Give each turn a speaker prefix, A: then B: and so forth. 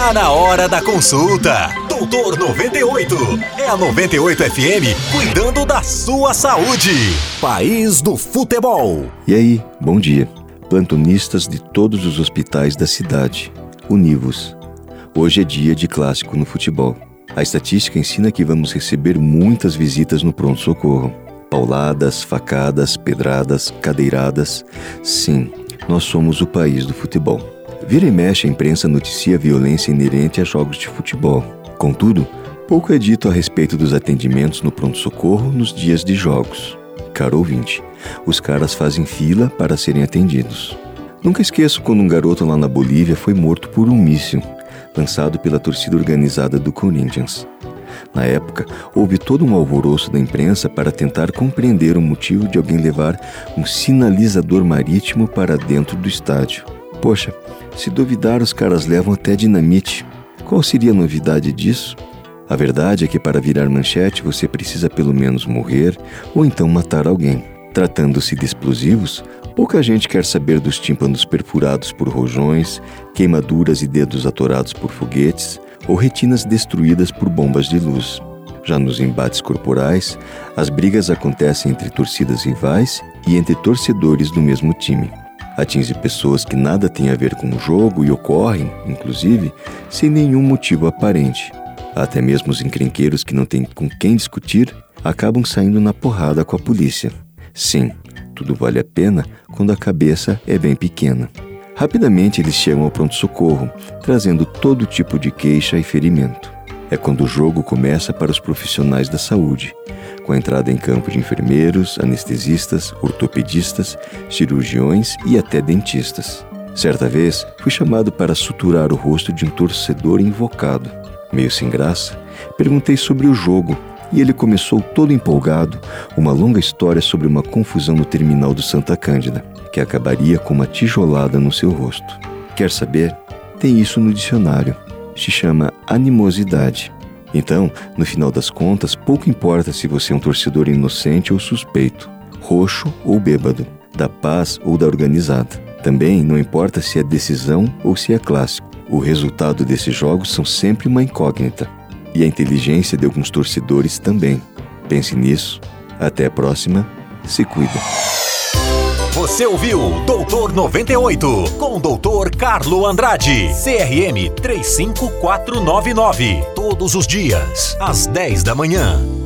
A: Tá na hora da consulta. Doutor 98. É a 98 FM cuidando da sua saúde. País do futebol.
B: E aí, bom dia. Plantonistas de todos os hospitais da cidade. Univos. Hoje é dia de clássico no futebol. A estatística ensina que vamos receber muitas visitas no pronto-socorro. Pauladas, facadas, pedradas, cadeiradas. Sim, nós somos o país do futebol. Vira e mexe, a imprensa noticia a violência inerente a jogos de futebol. Contudo, pouco é dito a respeito dos atendimentos no pronto-socorro nos dias de jogos. Caro ouvinte, os caras fazem fila para serem atendidos. Nunca esqueço quando um garoto lá na Bolívia foi morto por um míssil, lançado pela torcida organizada do Corinthians. Na época, houve todo um alvoroço da imprensa para tentar compreender o motivo de alguém levar um sinalizador marítimo para dentro do estádio. Poxa, se duvidar, os caras levam até dinamite. Qual seria a novidade disso? A verdade é que para virar manchete você precisa pelo menos morrer ou então matar alguém. Tratando-se de explosivos, pouca gente quer saber dos tímpanos perfurados por rojões, queimaduras e dedos atorados por foguetes ou retinas destruídas por bombas de luz. Já nos embates corporais, as brigas acontecem entre torcidas rivais e entre torcedores do mesmo time atinge pessoas que nada têm a ver com o jogo e ocorrem, inclusive, sem nenhum motivo aparente. Até mesmo os encrenqueiros que não têm com quem discutir acabam saindo na porrada com a polícia. Sim, tudo vale a pena quando a cabeça é bem pequena. Rapidamente eles chegam ao pronto-socorro, trazendo todo tipo de queixa e ferimento. É quando o jogo começa para os profissionais da saúde, com a entrada em campo de enfermeiros, anestesistas, ortopedistas, cirurgiões e até dentistas. Certa vez, fui chamado para suturar o rosto de um torcedor invocado. Meio sem graça, perguntei sobre o jogo e ele começou todo empolgado uma longa história sobre uma confusão no terminal do Santa Cândida, que acabaria com uma tijolada no seu rosto. Quer saber? Tem isso no dicionário. Se chama animosidade. Então, no final das contas, pouco importa se você é um torcedor inocente ou suspeito, roxo ou bêbado, da paz ou da organizada. Também não importa se é decisão ou se é clássico. O resultado desses jogos são sempre uma incógnita. E a inteligência de alguns torcedores também. Pense nisso. Até a próxima. Se cuida.
A: Você ouviu Doutor 98 com o Doutor Carlo Andrade, CRM 35499. Todos os dias, às 10 da manhã.